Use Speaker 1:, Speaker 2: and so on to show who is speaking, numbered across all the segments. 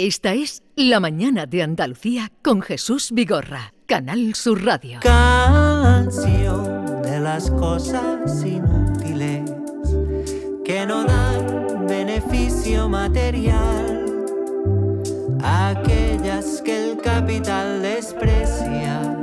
Speaker 1: Esta es La Mañana de Andalucía con Jesús Vigorra, Canal Sur Radio.
Speaker 2: Canción de las cosas inútiles que no dan beneficio material. Aquellas que el capital desprecia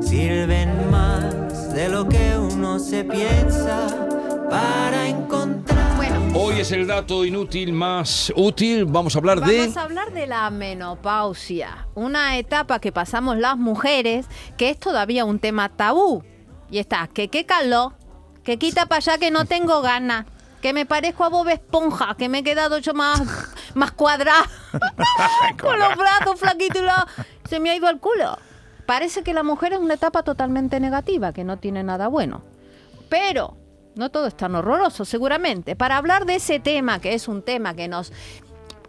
Speaker 2: sirven más de lo que uno se piensa para encontrar.
Speaker 3: Hoy es el dato inútil más útil. Vamos a hablar de.
Speaker 4: Vamos a hablar de la menopausia, una etapa que pasamos las mujeres que es todavía un tema tabú. Y está, que qué calor, que quita para allá que no tengo ganas, que me parezco a Bob Esponja, que me he quedado yo más, más cuadrada, con los brazos flaquitos y la- se me ha ido el culo. Parece que la mujer es una etapa totalmente negativa, que no tiene nada bueno. Pero no todo es tan horroroso, seguramente. Para hablar de ese tema, que es un tema que nos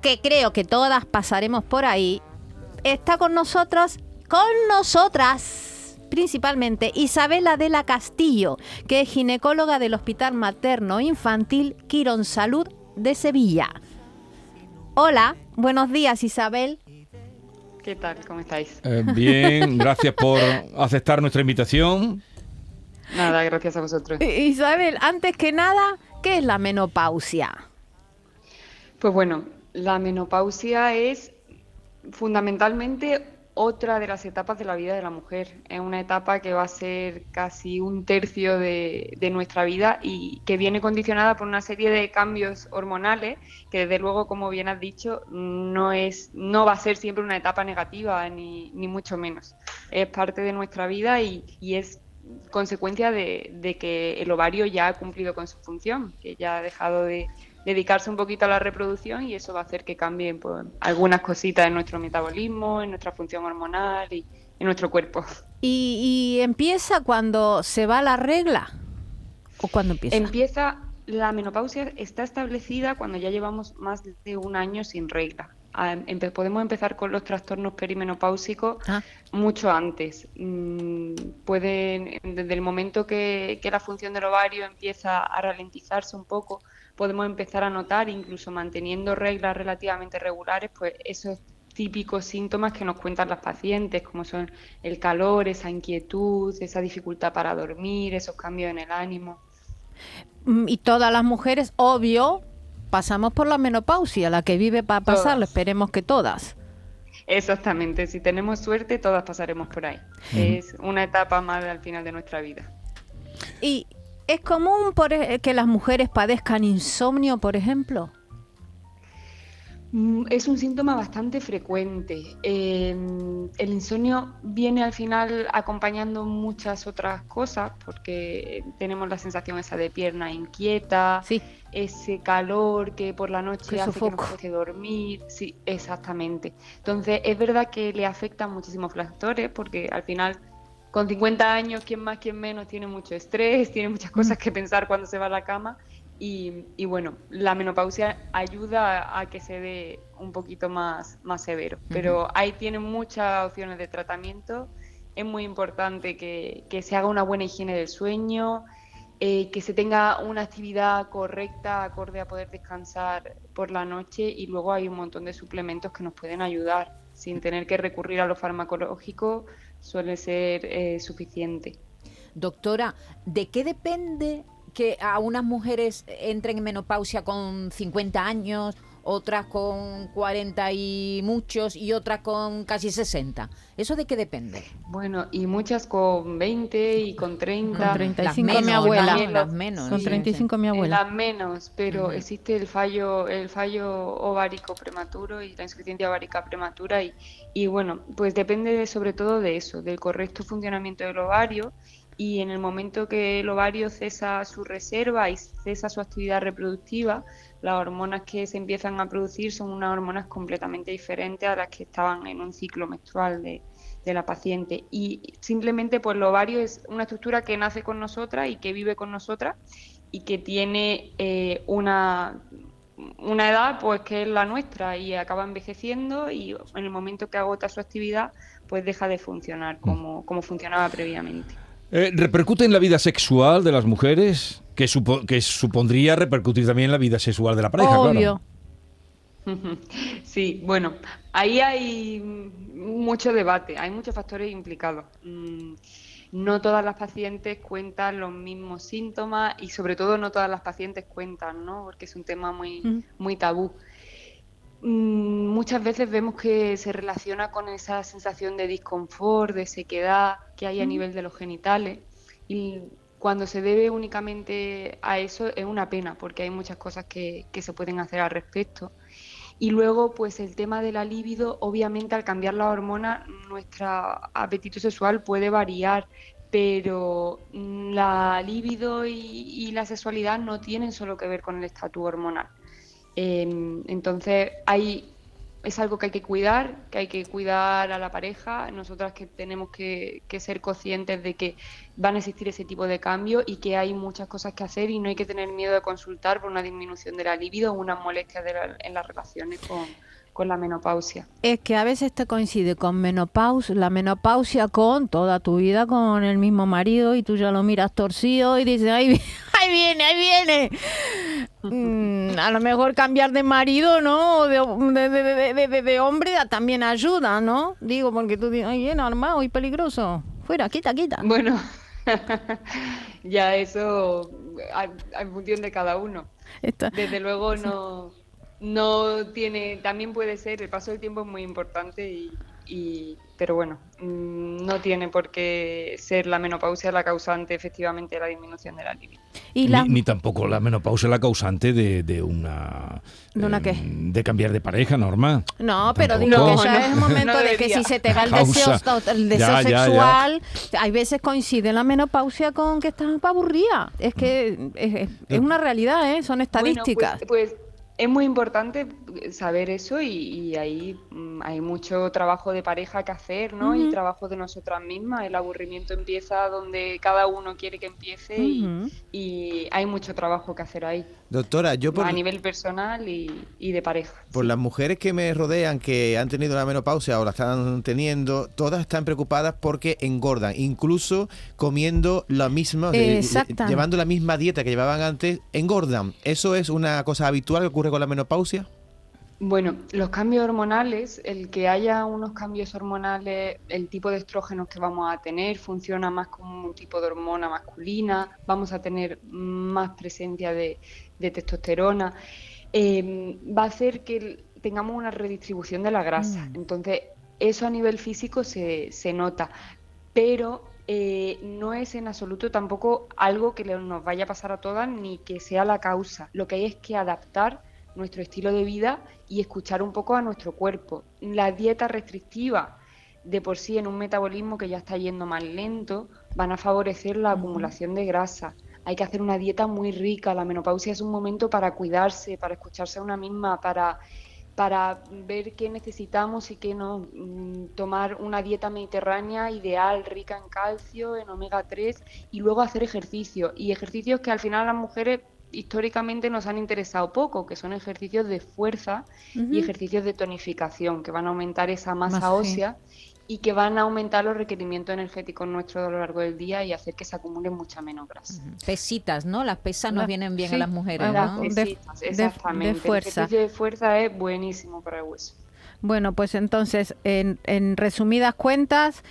Speaker 4: que creo que todas pasaremos por ahí, está con nosotros, con nosotras, principalmente Isabela de la Castillo, que es ginecóloga del Hospital Materno Infantil Quirón Salud de Sevilla. Hola, buenos días Isabel.
Speaker 5: ¿Qué tal? ¿Cómo estáis?
Speaker 3: Eh, bien, gracias por aceptar nuestra invitación.
Speaker 5: Nada, gracias a vosotros.
Speaker 4: Isabel, antes que nada, ¿qué es la menopausia?
Speaker 5: Pues bueno, la menopausia es fundamentalmente otra de las etapas de la vida de la mujer. Es una etapa que va a ser casi un tercio de, de nuestra vida y que viene condicionada por una serie de cambios hormonales que desde luego, como bien has dicho, no, es, no va a ser siempre una etapa negativa, ni, ni mucho menos. Es parte de nuestra vida y, y es consecuencia de, de que el ovario ya ha cumplido con su función, que ya ha dejado de dedicarse un poquito a la reproducción y eso va a hacer que cambien pues, algunas cositas en nuestro metabolismo, en nuestra función hormonal y en nuestro cuerpo.
Speaker 4: ¿Y, y empieza cuando se va la regla? ¿O cuando empieza?
Speaker 5: Empieza, la menopausia está establecida cuando ya llevamos más de un año sin regla. Empe- podemos empezar con los trastornos perimenopáusicos
Speaker 4: Ah.
Speaker 5: mucho antes. Mm, pueden, desde el momento que, que la función del ovario empieza a ralentizarse un poco, podemos empezar a notar, incluso manteniendo reglas relativamente regulares, pues esos típicos síntomas que nos cuentan las pacientes, como son el calor, esa inquietud, esa dificultad para dormir, esos cambios en el ánimo.
Speaker 4: Mm, Y todas las mujeres, obvio, pasamos por la menopausia, la que vive para pasarlo, esperemos que todas.
Speaker 5: Exactamente, si tenemos suerte, todas pasaremos por ahí. Es una etapa más al final de nuestra vida.
Speaker 4: ¿Y es común por e- que las mujeres padezcan insomnio, por ejemplo?
Speaker 5: Mm, Es un síntoma bastante frecuente. Eh, el insomnio viene al final acompañando muchas otras cosas, porque tenemos la sensación esa de pierna inquieta,
Speaker 4: Sí.
Speaker 5: ese calor que por la noche hace que nos deje dormir. Sí, exactamente. Entonces, es verdad que le afectan muchísimos factores, porque al final, con 50 años, quien más, quien menos, tiene mucho estrés, tiene muchas cosas que pensar cuando se va a la cama. Y, y bueno, la menopausia ayuda a, a que se dé un poquito más, más severo. Pero ahí tienen muchas opciones de tratamiento. Es muy importante que, que se haga una buena higiene del sueño, eh, que se tenga una actividad correcta, acorde a poder descansar por la noche y luego hay un montón de suplementos que nos pueden ayudar. Sin tener que recurrir a lo farmacológico suele ser eh, suficiente.
Speaker 6: Doctora, ¿de qué depende que a unas mujeres entren en menopausia con 50 años, otras con 40 y muchos y otras con casi 60? ¿Eso de qué depende?
Speaker 5: Bueno, y muchas con 20 y con 30.
Speaker 4: Con 35
Speaker 6: Las
Speaker 4: mi
Speaker 6: menos,
Speaker 4: abuela.
Speaker 6: Las, las menos.
Speaker 4: Con
Speaker 6: sí,
Speaker 4: 35 mi
Speaker 5: En
Speaker 4: abuela.
Speaker 5: las menos, pero existe el fallo, el fallo ovárico prematuro y la insuficiencia ovárica prematura y, y bueno, pues depende de- sobre todo de eso, del correcto funcionamiento del ovario y en el momento que el ovario cesa su reserva y cesa su actividad reproductiva, las hormonas que se empiezan a producir son unas hormonas completamente diferentes a las que estaban en un ciclo menstrual de, de la paciente. Y simplemente pues el ovario es una estructura que nace con nosotras y que vive con nosotras y que tiene eh, una, una edad pues que es la nuestra y acaba envejeciendo y en el momento que agota su actividad pues deja de funcionar como, como funcionaba previamente.
Speaker 3: Eh, ¿Repercute en la vida sexual de las mujeres? Que, supo- que supondría repercutir también en la vida sexual de la pareja,
Speaker 4: Obvio.
Speaker 3: claro.
Speaker 5: Sí, bueno, ahí hay mucho debate, hay muchos factores implicados. Mm, no todas las pacientes cuentan los mismos síntomas y sobre todo no todas las pacientes cuentan, ¿no? Porque es un tema muy, muy tabú. Mm, muchas veces vemos que se relaciona con esa sensación de disconfort, de sequedad que hay a nivel de los genitales y cuando se debe únicamente a eso es una pena porque hay muchas cosas que, que se pueden hacer al respecto. Y luego, pues el tema de la libido, obviamente al cambiar la hormona, nuestro apetito sexual puede variar, pero la libido y, la sexualidad no tienen solo que ver con el estatus hormonal. Em, entonces, hay es algo que hay que cuidar, que hay que cuidar a la pareja, nosotras que tenemos que, ser conscientes de que van a existir ese tipo de cambios y que hay muchas cosas que hacer y no hay que tener miedo de consultar por una disminución de la libido o una molestia en las relaciones con, con la menopausia.
Speaker 4: Es que a veces te coincide con menopausia, la menopausia con toda tu vida con el mismo marido y tú ya lo miras torcido y dices, ahí, ahí viene, ahí viene. Mm, a lo mejor cambiar de marido, ¿no? De, de, de, hombre también ayuda, ¿no? Digo, porque tú dices, ay, armado y peligroso. Fuera, quita, quita.
Speaker 5: Bueno, ya eso en función de cada uno. Desde luego no no tiene, también puede ser, el paso del tiempo es muy importante y, y, pero bueno, mm, no tiene por qué ser la menopausia la causante efectivamente de la disminución de la libido.
Speaker 3: ¿Y ni, tampoco la menopausia la causante de, de una...
Speaker 4: ¿De una qué?
Speaker 3: Em, de cambiar de pareja, Norma.
Speaker 4: No, pero digo que ya es el momento de que si se te va el deseo, el deseo sexual, hay veces coincide la menopausia con que estás aburrida. Es que es, es, una realidad, ¿eh? son estadísticas.
Speaker 5: pues, pues es muy importante saber eso y, ahí mm, hay mucho trabajo de pareja que hacer, ¿no? Y trabajo de nosotras mismas. El aburrimiento empieza donde cada uno quiere que empiece y, hay mucho trabajo que hacer ahí.
Speaker 7: Doctora, yo por...
Speaker 5: A nivel personal y, de pareja.
Speaker 7: Por las mujeres que me rodean que han tenido la menopausia o la están teniendo, todas están preocupadas porque engordan, incluso comiendo la misma, llevando la misma dieta que llevaban antes, engordan. ¿Eso es una cosa habitual que ocurre con la menopausia?
Speaker 5: Bueno, los cambios hormonales, el que haya unos cambios hormonales, el tipo de estrógenos que vamos a tener funciona más como un tipo de hormona masculina, vamos a tener más presencia de, testosterona, em, va a hacer que tengamos una redistribución de la grasa. Mm. Entonces, eso a nivel físico se, se nota, pero eh, no es en absoluto tampoco algo que nos vaya a pasar a todas ni que sea la causa. Lo que hay es que adaptar nuestro estilo de vida y escuchar un poco a nuestro cuerpo. La dieta restrictiva de por sí en un metabolismo que ya está yendo más lento van a favorecer la acumulación de grasa. Hay que hacer una dieta muy rica. La menopausia es un momento para cuidarse, para escucharse a una misma, para, para ver qué necesitamos y qué no. Mm, tomar una dieta mediterránea ideal, rica en calcio, en omega 3 y luego hacer ejercicio. Y ejercicios que al final las mujeres históricamente nos han interesado poco, que son ejercicios de fuerza y ejercicios de tonificación, que van a aumentar esa masa ósea y que van a aumentar los requerimientos energéticos nuestros a lo largo del día y hacer que se acumule mucha menos grasa.
Speaker 6: Pesitas, ¿no? Las pesas nos vienen bien a las mujeres,
Speaker 5: ¿no? Pesitas, exactamente. De, fuerza. El ejercicio de fuerza es buenísimo para el hueso.
Speaker 4: Bueno, pues entonces, en, en resumidas cuentas,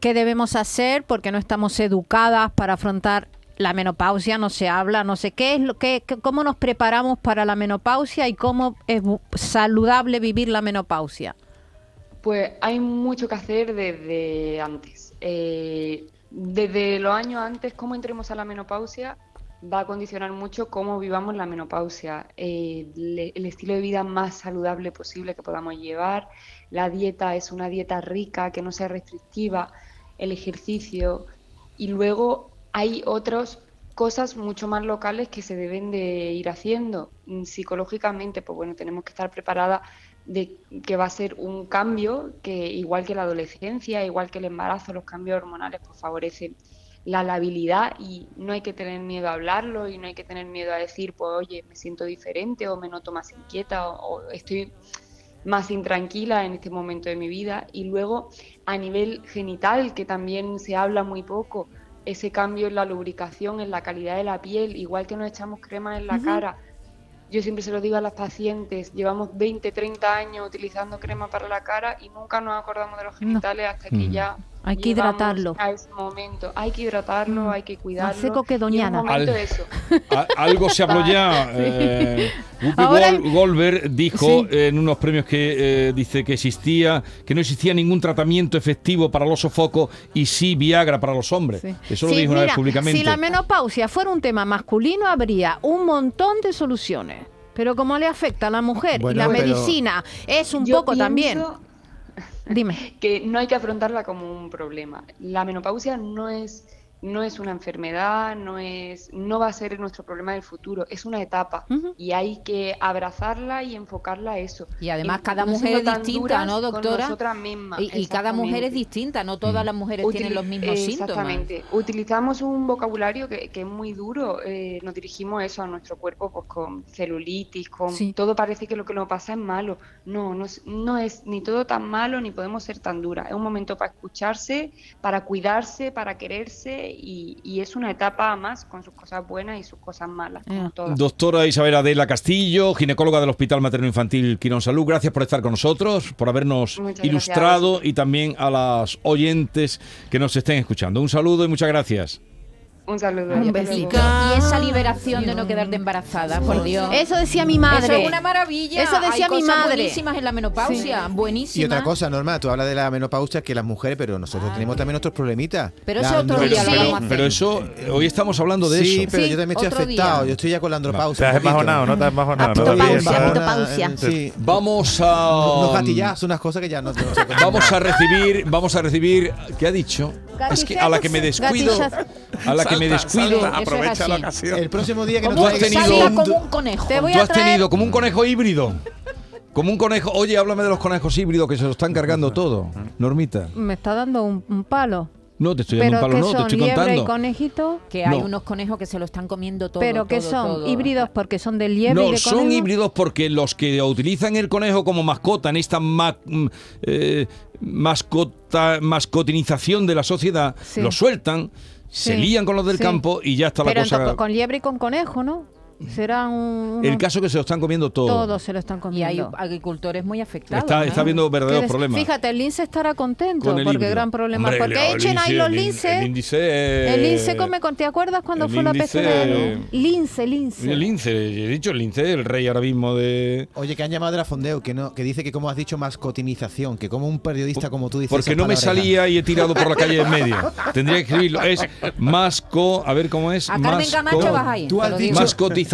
Speaker 4: ¿qué debemos hacer? Porque no estamos educadas para afrontar la menopausia no se habla, no sé qué es lo que, cómo nos preparamos para la menopausia y cómo es saludable vivir la menopausia.
Speaker 5: Pues hay mucho que hacer desde antes. Eh, desde los años antes, cómo entremos a la menopausia va a condicionar mucho cómo vivamos la menopausia, eh, el estilo de vida más saludable posible que podamos llevar. La dieta es una dieta rica, que no sea restrictiva, el ejercicio y luego hay otras cosas mucho más locales que se deben de ir haciendo. Mm, psicológicamente, pues bueno, tenemos que estar preparadas de que va a ser un cambio que igual que la adolescencia, igual que el embarazo, los cambios hormonales pues favorecen la labilidad y no hay que tener miedo a hablarlo y no hay que tener miedo a decir, pues oye, me siento diferente o me noto más inquieta o, o estoy más intranquila en este momento de mi vida. Y luego a nivel genital, que también se habla muy poco, ese cambio en la lubricación, en la calidad de la piel, igual que nos echamos crema en la cara, yo siempre se lo digo a las pacientes, llevamos 20, 30 años utilizando crema para la cara y nunca nos acordamos de los genitales hasta que ya
Speaker 4: hay que hidratarlo.
Speaker 5: A ese momento. Hay que hidratarlo, mm. hay que cuidarlo.
Speaker 4: Más seco que Doñana.
Speaker 3: algo se habló ya. Eh, Goldberg dijo en unos premios que eh, dice que existía, que no existía ningún tratamiento efectivo para los sofocos y sí Viagra para los hombres. Eso lo dijo una vez públicamente.
Speaker 4: Si la menopausia fuera un tema masculino, habría un montón de soluciones. Pero como le afecta a la mujer y la medicina es un poco también Dime.
Speaker 5: que no hay que afrontarla como un problema. La menopausia no es no es una enfermedad, no es, no va a ser nuestro problema del futuro, es una etapa y hay que abrazarla y enfocarla a eso.
Speaker 6: Y además cada mujer es distinta, ¿no, doctora?
Speaker 5: Mismas,
Speaker 6: y, cada mujer es distinta, no todas las mujeres tienen los mismos síntomas.
Speaker 5: Exactamente. Utilizamos un vocabulario que, es muy duro, eh, nos dirigimos eso a nuestro cuerpo pues con celulitis, con todo parece que lo que nos pasa es malo. No, no es, no es ni todo tan malo ni podemos ser tan duras. Es un momento para escucharse, para cuidarse, para quererse y, es una etapa más con sus cosas buenas y sus cosas malas.
Speaker 3: Doctora Isabel Adela Castillo, ginecóloga del Hospital Materno Infantil Quirón Salud, gracias por estar con nosotros, por habernos ilustrado y también a las oyentes que nos estén escuchando. Un saludo y muchas gracias.
Speaker 5: Un saludo.
Speaker 6: Un besito. Y esa liberación de no quedarte embarazada, por Dios.
Speaker 4: Eso decía mi madre.
Speaker 6: Eso es una maravilla.
Speaker 4: Eso decía mi madre.
Speaker 6: Buenísimas en la menopausia, buenísimas.
Speaker 7: Y otra cosa, Norma, tú hablas de la menopausia que las mujeres, pero nosotros tenemos también otros problemitas.
Speaker 6: Pero eso otro día.
Speaker 3: Pero eso, hoy estamos hablando de eso.
Speaker 7: Sí, pero yo también estoy afectado. Yo estoy ya con la andropausia.
Speaker 8: Te has embajonado, ¿no? Te has embajonado.
Speaker 3: Sí. Vamos a...
Speaker 7: Unos gatillazos, unas cosas que ya no...
Speaker 3: Vamos a recibir, vamos a recibir, ¿qué ha dicho? Es que a la que me descuido, a la que me descuido,
Speaker 8: aprovecha la ocasión.
Speaker 7: El próximo día que
Speaker 3: no has tenido
Speaker 6: como un conejo.
Speaker 3: Te voy tú has tenido como un conejo híbrido. Como un conejo. Oye, háblame de los conejos híbridos que se lo están cargando todo. Normita.
Speaker 4: Me está dando un palo.
Speaker 3: No, te estoy dando un palo, no, te estoy contando.
Speaker 4: y conejito?
Speaker 6: Que hay unos conejos que se lo están comiendo todo.
Speaker 4: ¿Pero que son? ¿Híbridos porque son de liebre
Speaker 3: no,
Speaker 4: y de
Speaker 3: son híbridos porque los que utilizan el conejo como mascota en esta mm, eh, mascota, mascotinización de la sociedad, lo sueltan, se lían con los del campo y ya está la cosa...
Speaker 4: con liebre y con conejo, ¿no? Será un,
Speaker 3: El caso que se lo están comiendo todo.
Speaker 4: Todos se lo están comiendo.
Speaker 6: Y hay agricultores muy afectados.
Speaker 3: Está, está habiendo verdaderos problemas.
Speaker 4: Fíjate, el lince estará contento porque porque gran problema. porque echen ahí los linces.
Speaker 3: El, índice.
Speaker 4: El lince come con. ¿Te acuerdas cuando fue la peste de Lince, lince.
Speaker 3: El lince, he dicho el lince, el rey ahora mismo de.
Speaker 7: Oye, que han llamado de la Fondeo, que no, que dice que como has dicho mascotinización, que como un periodista como tú dices.
Speaker 3: Porque no me salía y he tirado por la calle en medio. Tendría que escribirlo. Es masco, a ver cómo es.
Speaker 6: A Carmen Camacho vas ahí.
Speaker 3: Tú has dicho, mascotización.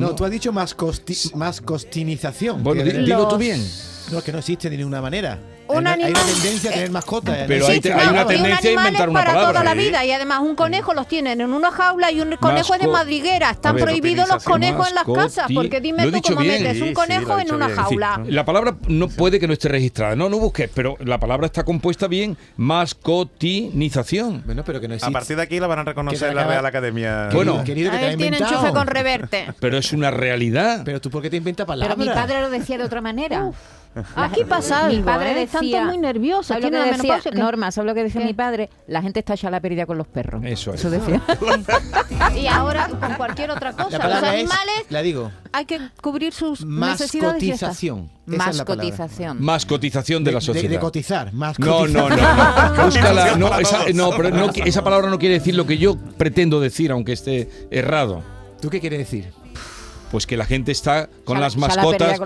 Speaker 7: No, tú has dicho más, costinización.
Speaker 3: Bueno, dilo tú bien.
Speaker 7: No, que no existe de ninguna manera
Speaker 4: un
Speaker 7: hay,
Speaker 4: animal,
Speaker 7: una tendencia a tener mascotas. ¿eh?
Speaker 3: Pero hay, una tendencia a inventar una
Speaker 4: para
Speaker 3: palabra.
Speaker 4: toda la vida y además un conejo los tienen en una jaula y un conejo es de madriguera. Están prohibidos los conejos en las casas porque dime tú cómo metes un conejo en una jaula.
Speaker 3: La palabra no puede que no esté registrada. No, no busques, pero la palabra está compuesta bien. Mascotinización.
Speaker 7: Bueno, pero que no
Speaker 8: A partir de aquí la van a reconocer en la Real Academia.
Speaker 3: Bueno,
Speaker 4: querido, que te tiene enchufe con reverte.
Speaker 3: Pero es una realidad.
Speaker 7: Pero tú, ¿por qué te inventas palabras?
Speaker 6: Pero mi padre lo decía de otra manera.
Speaker 4: Aquí pasa algo, Mi padre
Speaker 6: ¿eh?
Speaker 4: decía, muy nerviosa.
Speaker 6: ¿sabes lo que decía, Norma, ¿sabes lo que decía mi padre? La gente está ya la pérdida con los perros.
Speaker 3: Eso
Speaker 6: es. Eso decía.
Speaker 4: y ahora con cualquier otra cosa. los animales
Speaker 7: la digo.
Speaker 4: hay que cubrir sus necesidades.
Speaker 7: Mascotización.
Speaker 6: Mascotización.
Speaker 3: Mascotización de, la sociedad.
Speaker 7: De, cotizar.
Speaker 3: No, no, no. no. Búscala. No, esa, no, pero no, esa palabra no quiere decir lo que yo pretendo decir, aunque esté errado.
Speaker 7: ¿Tú qué quieres decir?
Speaker 3: Pues que la gente está con las mascotas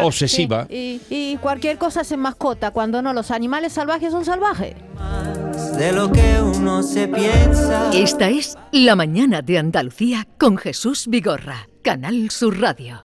Speaker 3: obsesiva.
Speaker 4: y, cualquier cosa es en mascota, cuando no, los animales salvajes son salvajes.
Speaker 2: De lo que uno se piensa.
Speaker 1: Esta es La Mañana de Andalucía con Jesús Vigorra, Canal Sur Radio.